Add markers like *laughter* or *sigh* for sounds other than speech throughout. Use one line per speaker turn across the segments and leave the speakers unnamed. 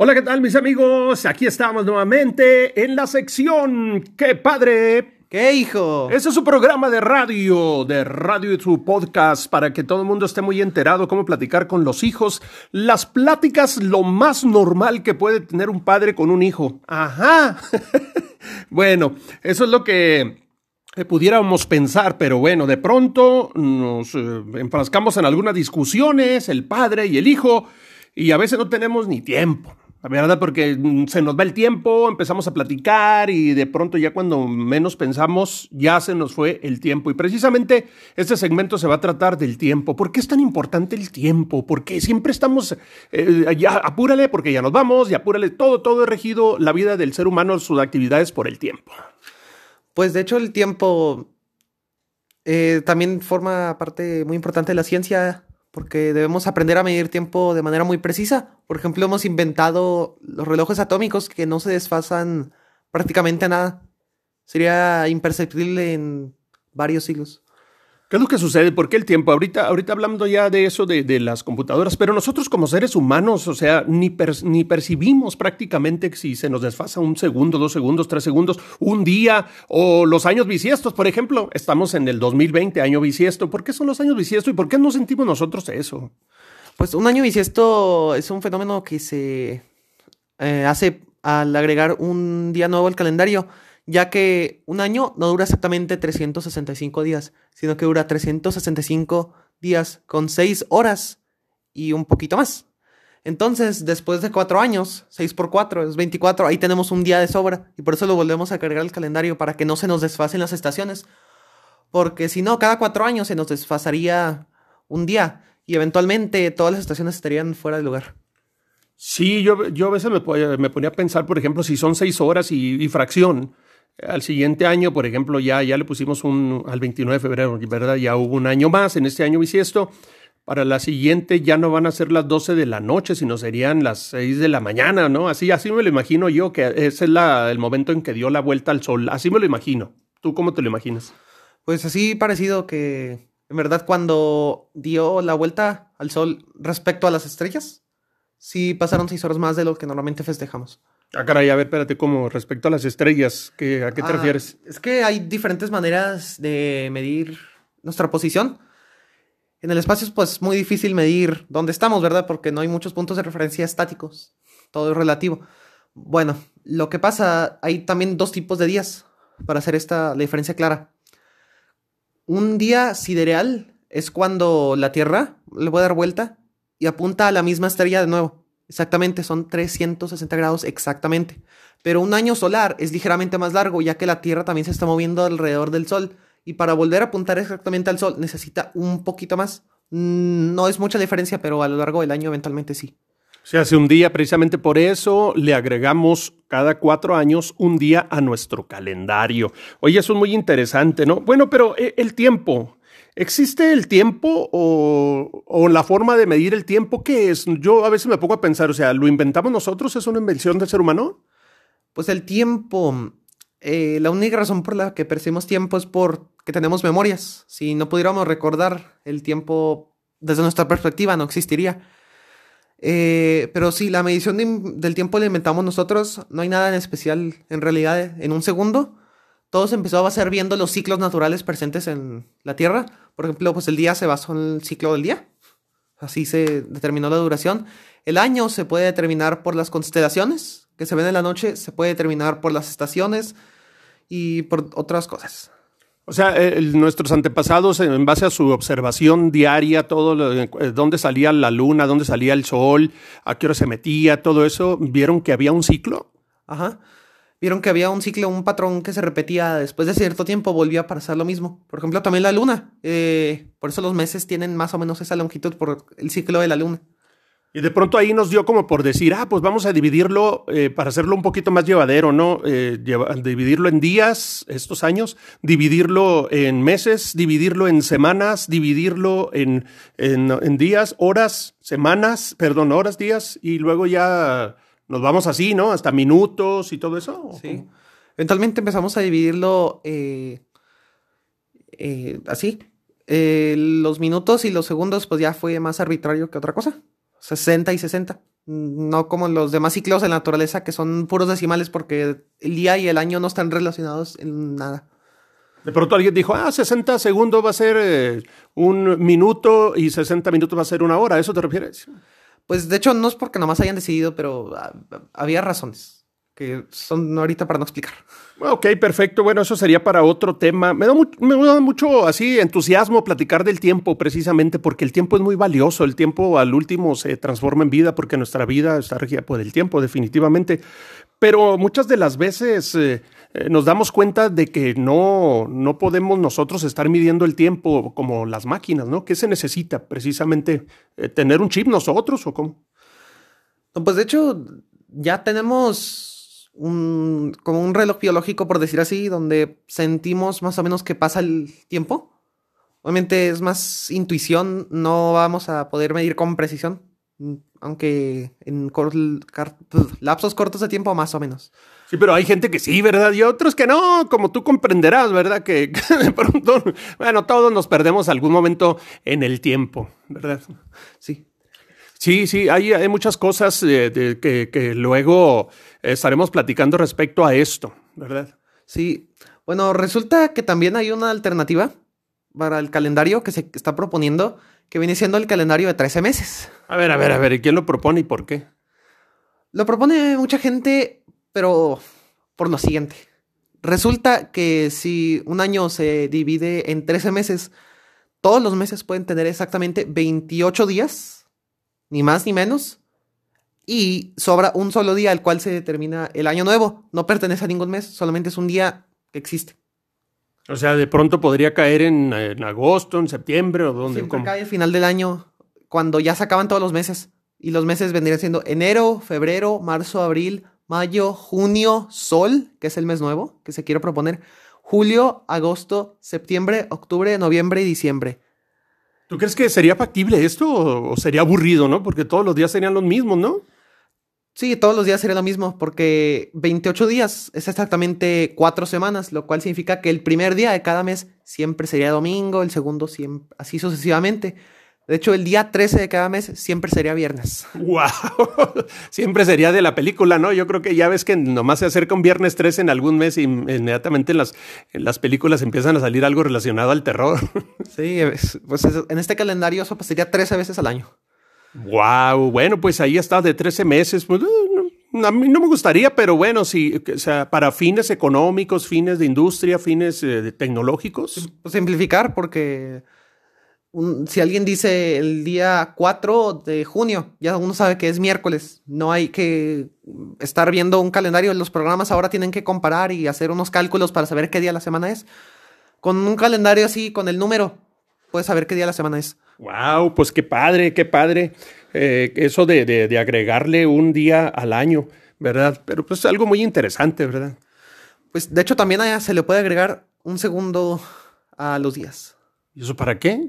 Hola, ¿qué tal mis amigos? Aquí estamos nuevamente en la sección ¡Qué padre!
¿Qué hijo?
Ese es su programa de radio, de radio y su podcast, para que todo el mundo esté muy enterado cómo platicar con los hijos. Las pláticas, lo más normal que puede tener un padre con un hijo. Ajá. *laughs* bueno, eso es lo que pudiéramos pensar, pero bueno, de pronto nos eh, enfrascamos en algunas discusiones, el padre y el hijo, y a veces no tenemos ni tiempo. Verdad, porque mm, se nos va el tiempo, empezamos a platicar y de pronto ya cuando menos pensamos, ya se nos fue el tiempo. Y precisamente este segmento se va a tratar del tiempo. ¿Por qué es tan importante el tiempo? Porque siempre estamos, eh, ya apúrale porque ya nos vamos, y apúrale, todo, todo es regido, la vida del ser humano, sus actividades por el tiempo.
Pues de hecho el tiempo eh, también forma parte muy importante de la ciencia porque debemos aprender a medir tiempo de manera muy precisa. Por ejemplo, hemos inventado los relojes atómicos que no se desfasan prácticamente nada. Sería imperceptible en varios siglos.
¿Qué es lo que sucede? ¿Por qué el tiempo? Ahorita, ahorita hablando ya de eso de, las computadoras, pero nosotros como seres humanos, o sea, ni, ni percibimos prácticamente si se nos desfasa un segundo, dos segundos, tres segundos, un día o los años bisiestos, por ejemplo. Estamos en el 2020, año bisiesto. ¿Por qué son los años bisiesto y por qué no sentimos nosotros eso?
Pues un año bisiesto es un fenómeno que se eh, hace al agregar un día nuevo al calendario ya que un año no dura exactamente 365 días, sino que dura 365 días con 6 horas y un poquito más. Entonces, después de 4 años, 6 por 4 es 24, ahí tenemos un día de sobra y por eso lo volvemos a cargar al calendario para que no se nos desfasen las estaciones. Porque si no, cada 4 años se nos desfasaría un día y eventualmente todas las estaciones estarían fuera de lugar.
Sí, yo, yo a veces me, ponía a pensar, por ejemplo, si son 6 horas y fracción, al siguiente año, por ejemplo, ya, ya le pusimos un al 29 de febrero, ¿verdad? Ya hubo un año más en este año bisiesto. Para la siguiente ya no van a ser las 12 de la noche, sino serían las 6 de la mañana, ¿no? Así, así me lo imagino yo, que ese es la, el momento en que dio la vuelta al sol. Así me lo imagino. ¿Tú cómo te lo imaginas?
Pues así parecido que, en verdad, cuando dio la vuelta al sol respecto a las estrellas, sí pasaron seis horas más de lo que normalmente festejamos.
Ah, caray, a ver, espérate, ¿cómo respecto a las estrellas? ¿qué, ¿A qué te ah, refieres?
Es que hay diferentes maneras de medir nuestra posición. En el espacio es pues muy difícil medir dónde estamos, ¿verdad? Porque no hay muchos puntos de referencia estáticos. Todo es relativo. Bueno, lo que pasa, hay también dos tipos de días para hacer esta la diferencia clara. Un día sidereal es cuando la Tierra le puede dar vuelta y apunta a la misma estrella de nuevo. Exactamente, son 360 grados exactamente. Pero un año solar es ligeramente más largo, ya que la Tierra también se está moviendo alrededor del Sol. Y para volver a apuntar exactamente al Sol necesita un poquito más. Mm, no es mucha diferencia, pero a lo largo del año eventualmente sí.
Se hace un día, precisamente por eso le agregamos cada cuatro años un día a nuestro calendario. Oye, eso es muy interesante, ¿no? Bueno, pero eh, el tiempo, ¿Existe el tiempo o, la forma de medir el tiempo? ¿Qué es? Yo a veces me pongo a pensar, o sea, ¿lo inventamos nosotros? ¿Es una invención del ser humano?
Pues el tiempo, eh, la única razón por la que percibimos tiempo es porque tenemos memorias. Si no pudiéramos recordar el tiempo desde nuestra perspectiva, no existiría. Eh, pero si la medición del tiempo la inventamos nosotros. No hay nada en especial en realidad en un segundo todo se empezó a ser viendo los ciclos naturales presentes en la Tierra. Por ejemplo, pues el día se basó en el ciclo del día. Así se determinó la duración. El año se puede determinar por las constelaciones que se ven en la noche, se puede determinar por las estaciones y por otras cosas.
O sea, nuestros antepasados, en base a su observación diaria, todo eh, dónde salía la luna, dónde salía el sol, a qué hora se metía, todo eso, vieron que había un ciclo.
Ajá vieron que había un ciclo, un patrón que se repetía después de cierto tiempo, volvía a pasar lo mismo. Por ejemplo, también la luna. Eh, por eso los meses tienen más o menos esa longitud por el ciclo de la luna.
Y de pronto ahí nos dio como por decir, ah, pues vamos a dividirlo eh, para hacerlo un poquito más llevadero, ¿no? Eh, dividirlo en días, estos años, dividirlo en meses, dividirlo en semanas, dividirlo en, en, en días, horas, semanas, perdón, horas, días, y luego ya nos vamos así, ¿no? Hasta minutos y todo eso.
Sí. Eventualmente empezamos a dividirlo eh, eh, así. Eh, los minutos y los segundos, pues ya fue más arbitrario que otra cosa. 60 y 60. No como los demás ciclos de la naturaleza que son puros decimales porque el día y el año no están relacionados en nada.
De pronto alguien dijo, ah, 60 segundos va a ser un minuto y 60 minutos va a ser una hora. ¿A eso te refieres?
Pues de hecho no es porque nomás hayan decidido, pero ah, había razones que son ahorita para no explicar.
Ok, perfecto. Bueno, eso sería para otro tema. Me da, me da, mucho así entusiasmo platicar del tiempo, precisamente porque el tiempo es muy valioso. El tiempo al último se transforma en vida porque nuestra vida está regida por el tiempo, definitivamente. Pero muchas de las veces eh, eh, nos damos cuenta de que no, no podemos nosotros estar midiendo el tiempo como las máquinas, ¿no? ¿Qué se necesita? Precisamente eh, tener un chip nosotros o cómo?
pues de hecho, ya tenemos un, como un reloj biológico, por decir así, donde sentimos más o menos que pasa el tiempo. Obviamente es más intuición, no vamos a poder medir con precisión, aunque en lapsos cortos de tiempo más o menos.
Sí, pero hay gente que sí, ¿verdad? Y otros que no, como tú comprenderás, ¿verdad? *laughs* Que, de pronto, bueno, todos nos perdemos algún momento en el tiempo, ¿verdad?
Sí.
Sí, sí, hay, hay muchas cosas eh, que, que luego estaremos platicando respecto a esto, ¿verdad?
Sí. Bueno, resulta que también hay una alternativa para el calendario que se está proponiendo, que viene siendo el calendario de 13 meses.
A ver, a ver, a ver, ¿y quién lo propone y por qué?
Lo propone mucha gente, pero por lo siguiente. Resulta que si un año se divide en 13 meses, todos los meses pueden tener exactamente 28 días, ni más ni menos, y sobra un solo día al cual se determina el año nuevo. No pertenece a ningún mes, solamente es un día que existe.
O sea, de pronto podría caer en, agosto, en septiembre o donde.
Siempre cae al final del año, cuando ya se acaban todos los meses. Y los meses vendrían siendo enero, febrero, marzo, abril, mayo, junio, sol, que es el mes nuevo que se quiere proponer, julio, agosto, septiembre, octubre, noviembre y diciembre.
¿Tú crees que sería factible esto o sería aburrido, no? Porque todos los días serían los mismos, ¿no?
Sí, todos los días sería lo mismo, porque 28 días es exactamente cuatro semanas, lo cual significa que el primer día de cada mes siempre sería domingo, el segundo siempre, así sucesivamente. De hecho, el día 13 de cada mes siempre sería viernes.
¡Wow! *laughs* siempre sería de la película, ¿no? Yo creo que ya ves que nomás se acerca un viernes 13 en algún mes y inmediatamente en las, en las películas empiezan a salir algo relacionado al terror. *laughs*
sí, pues en este calendario eso pasaría 13 veces al año.
Wow, bueno, pues ahí está de 13 meses. Pues, eh, a mí no me gustaría, pero bueno, sí, o sea, para fines económicos, fines de industria, fines eh, tecnológicos.
Pues, simplificar, porque si alguien dice el día 4 de junio, ya uno sabe que es miércoles. No hay que estar viendo un calendario. Los programas ahora tienen que comparar y hacer unos cálculos para saber qué día de la semana es. Con un calendario así, con el número, puedes saber qué día de la semana es.
Wow, pues qué padre, qué padre. Eh, eso de, de, agregarle un día al año, ¿verdad? Pero pues es algo muy interesante, ¿verdad?
Pues de hecho también se le puede agregar un segundo a los días.
¿Y eso para qué?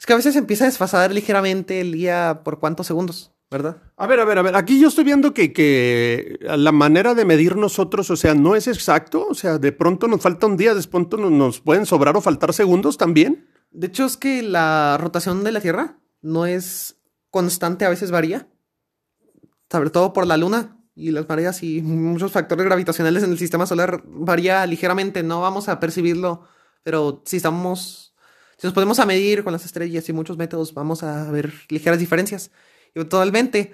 Es que a veces empieza a desfasar ligeramente el día por cuántos segundos, ¿verdad?
A ver, a ver, a ver. Aquí yo estoy viendo que, que la manera de medir nosotros, o sea, no es exacto. O sea, de pronto nos falta un día, de pronto nos pueden sobrar o faltar segundos también.
De hecho, es que la rotación de la Tierra no es constante, a veces varía. Sobre todo por la Luna y las mareas y muchos factores gravitacionales en el sistema solar varía ligeramente. No vamos a percibirlo, pero si estamos. Si nos podemos a medir con las estrellas y muchos métodos, vamos a ver ligeras diferencias. Y totalmente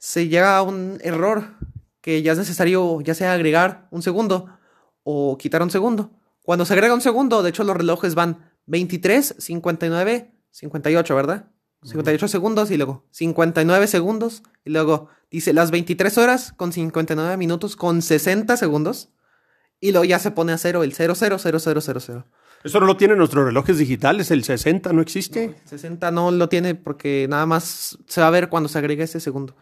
se llega a un error que ya es necesario, ya sea agregar un segundo o quitar un segundo. Cuando se agrega un segundo, de hecho, los relojes van 23, 59, 58, ¿verdad? 58 segundos y luego 59 segundos y luego dice las 23 horas con 59 minutos con 60 segundos y luego ya se pone a cero el 000000.
Eso no lo tienen nuestros relojes digitales, el 60 no existe.
el 60 no lo tiene porque nada más se va a ver cuando se agrega ese segundo.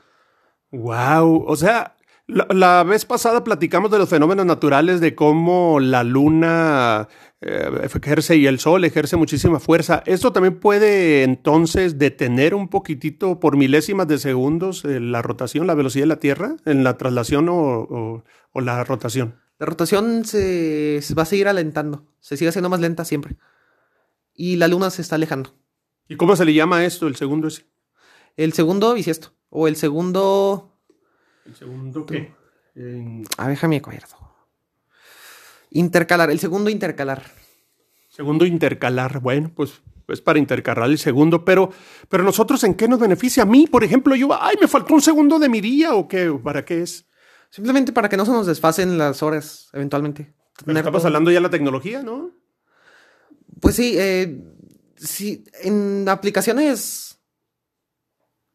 Wow, o sea, la, vez pasada platicamos de los fenómenos naturales, de cómo la luna eh, ejerce y el sol ejerce muchísima fuerza. ¿Esto también puede entonces detener un poquitito por milésimas de segundos eh, la rotación, la velocidad de la Tierra en la traslación o, la rotación?
La rotación se, va a seguir alentando, se sigue haciendo más lenta siempre. Y la luna se está alejando.
¿Y cómo se le llama esto, el segundo ese?
El segundo bisiesto. O el segundo.
¿El segundo qué? En-
A ver, déjame acuerdo. Intercalar, el segundo intercalar.
Segundo intercalar. Bueno, pues es para intercalar el segundo, pero, pero nosotros en qué nos beneficia? A mí, por ejemplo, yo, ay, me faltó un segundo de mi día o qué, ¿para qué es?
Simplemente para que no se nos desfasen las horas, eventualmente.
Pero estamos
todo-
hablando ya de la tecnología, ¿no?
Pues sí, eh, sí, en aplicaciones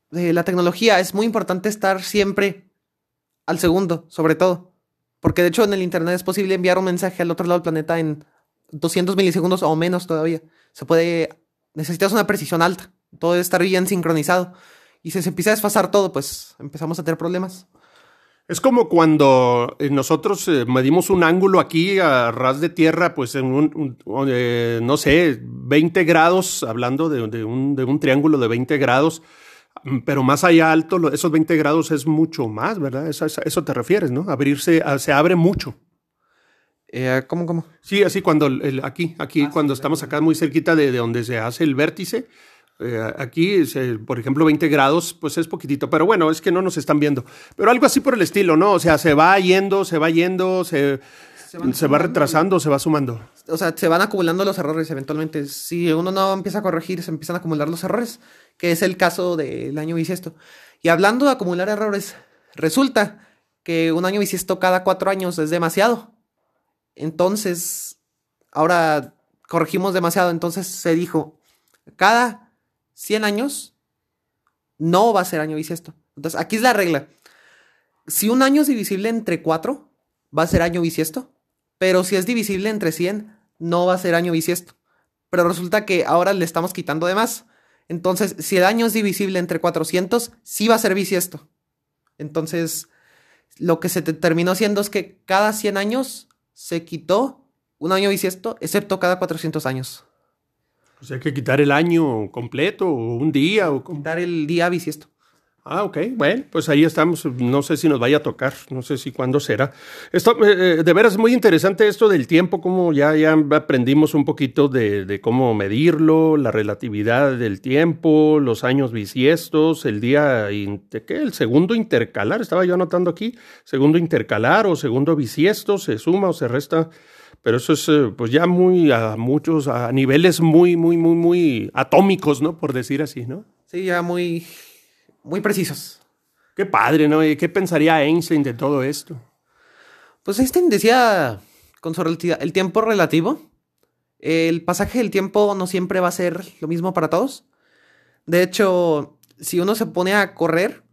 de la tecnología es muy importante estar siempre al segundo, sobre todo. Porque de hecho en el Internet es posible enviar un mensaje al otro lado del planeta en 200 milisegundos o menos todavía. Se puede... Necesitas una precisión alta. Todo debe estar bien sincronizado. Y si se empieza a desfasar todo, pues empezamos a tener problemas.
Es como cuando eh, nosotros eh, medimos un ángulo aquí a ras de tierra, pues en un, un- eh, no sé, 20 grados, hablando de, de un, de un triángulo de 20 grados, mm, pero más allá alto, esos 20 grados es mucho más, ¿verdad? Eso, eso- eso te refieres, ¿no? Abrirse, se abre mucho.
Eh, ¿Cómo, cómo?
Sí, así cuando el- aquí, aquí
Ah,
cuando
sí,
estamos acá muy cerquita de, de donde se hace el vértice, eh, aquí, se- por ejemplo, 20 grados, pues es poquitito, pero bueno, es que no nos están viendo. Pero algo así por el estilo, ¿no? O sea, se va yendo, se va yendo, se, se,
van
va retrasando, se va sumando.
o sea, se van acumulando los errores eventualmente. Si uno no empieza a corregir, se empiezan a acumular los errores, que es el caso del año bisiesto. Y hablando de acumular errores, resulta que un año bisiesto cada cuatro años es demasiado. Entonces, ahora corregimos demasiado. Entonces se dijo, cada 100 años no va a ser año bisiesto. Entonces, aquí es la regla. Si un año es divisible entre 4, va a ser año bisiesto. Pero si es divisible entre 100, no va a ser año bisiesto. Pero resulta que ahora le estamos quitando de más. Entonces, si el año es divisible entre 400, sí va a ser bisiesto. Entonces, lo que se te- terminó siendo es que cada 100 años se quitó un año bisiesto, excepto cada 400 años.
Pues hay que quitar el año completo o un día o
Dar el día bisiesto.
Ah, ok. Bueno, pues ahí estamos. No sé si nos vaya a tocar. No sé si cuándo será. Esto, eh, eh, de veras, es muy interesante esto del tiempo, como ya, ya aprendimos un poquito de, de cómo medirlo, la relatividad del tiempo, los años bisiestos, el día, in- ¿de ¿qué? El segundo intercalar, estaba yo anotando aquí, segundo intercalar o segundo bisiesto, se suma o se resta. Pero eso es, eh, pues ya muy, a muchos, a niveles muy, muy, muy, muy atómicos, ¿no? Por decir así, ¿no?
Sí, ya muy, muy precisos.
Qué padre, ¿no? ¿Y qué pensaría Einstein de todo esto?
Pues Einstein decía con su relatividad, el tiempo relativo. El pasaje del tiempo no siempre va a ser lo mismo para todos. De hecho, si uno se pone a correr,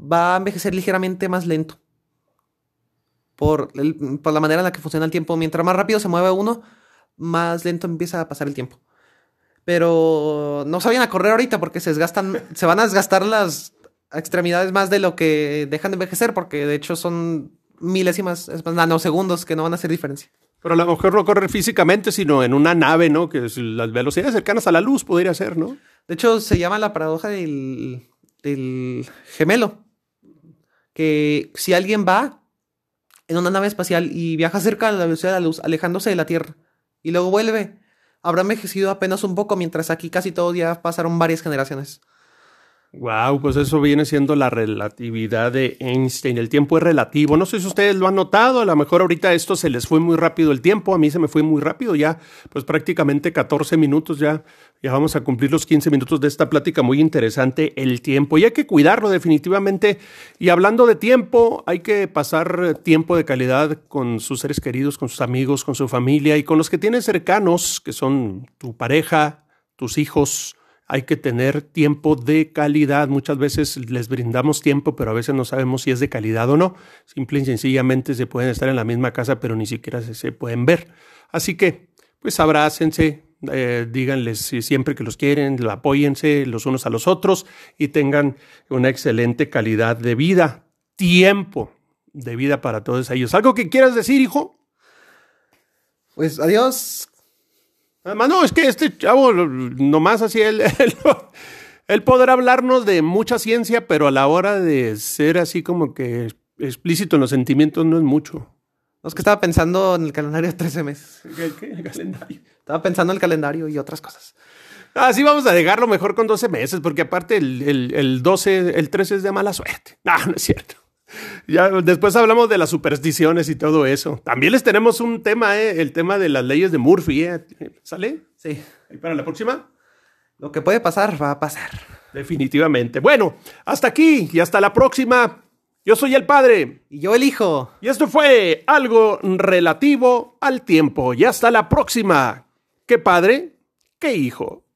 va a envejecer ligeramente más lento. Por, el- por la manera en la que funciona el tiempo. Mientras más rápido se mueve uno, más lento empieza a pasar el tiempo. Pero no se vayan a correr ahorita porque se desgastan, se van a desgastar las extremidades más de lo que dejan de envejecer, porque de hecho son milésimas, es más, nanosegundos que no van a hacer diferencia.
Pero a lo mejor no correr físicamente, sino en una nave, ¿no? Que las velocidades cercanas a la luz podría ser, ¿no?
De hecho, se llama la paradoja del, del gemelo. Que si alguien va en una nave espacial y viaja cerca de la velocidad de la luz, alejándose de la Tierra, y luego vuelve, habrá envejecido apenas un poco, mientras aquí casi todos ya pasaron varias generaciones.
Wow, pues eso viene siendo la relatividad de Einstein. El tiempo es relativo. No sé si ustedes lo han notado, a lo mejor ahorita esto se les fue muy rápido el tiempo, a mí se me fue muy rápido ya, pues prácticamente 14 minutos ya, ya vamos a cumplir los 15 minutos de esta plática muy interesante, el tiempo. Y hay que cuidarlo definitivamente. Y hablando de tiempo, hay que pasar tiempo de calidad con sus seres queridos, con sus amigos, con su familia y con los que tienes cercanos, que son tu pareja, tus hijos, hay que tener tiempo de calidad. Muchas veces les brindamos tiempo, pero a veces no sabemos si es de calidad o no. Simple y sencillamente se pueden estar en la misma casa, pero ni siquiera se, pueden ver. Así que, pues abrácense, eh, díganles si siempre que los quieren, apóyense los unos a los otros y tengan una excelente calidad de vida, tiempo de vida para todos ellos. ¿Algo que quieras decir, hijo?
Pues adiós.
Además, no, es que este chavo, nomás así, él, *laughs* él, él, podrá hablarnos de mucha ciencia, pero a la hora de ser así como que explícito en los sentimientos no es mucho.
No, es que estaba pensando en el calendario *laughs* de 13 meses.
¿Qué, qué? ¿El calendario?
Estaba pensando en el calendario y otras cosas.
Así vamos a dejarlo mejor con 12 meses, porque aparte el, el, el 12, el 13 es de mala suerte. No, no es cierto. Ya después hablamos de las supersticiones y todo eso. También les tenemos un tema, ¿eh? el tema de las leyes de Murphy. ¿eh? ¿Sale?
Sí.
¿Y para la próxima?
Lo que puede pasar, va a pasar.
Definitivamente. Bueno, hasta aquí y hasta la próxima. Yo soy el padre.
Y yo el hijo.
Y esto fue algo relativo al tiempo. Y hasta la próxima. ¿Qué padre? ¿Qué hijo?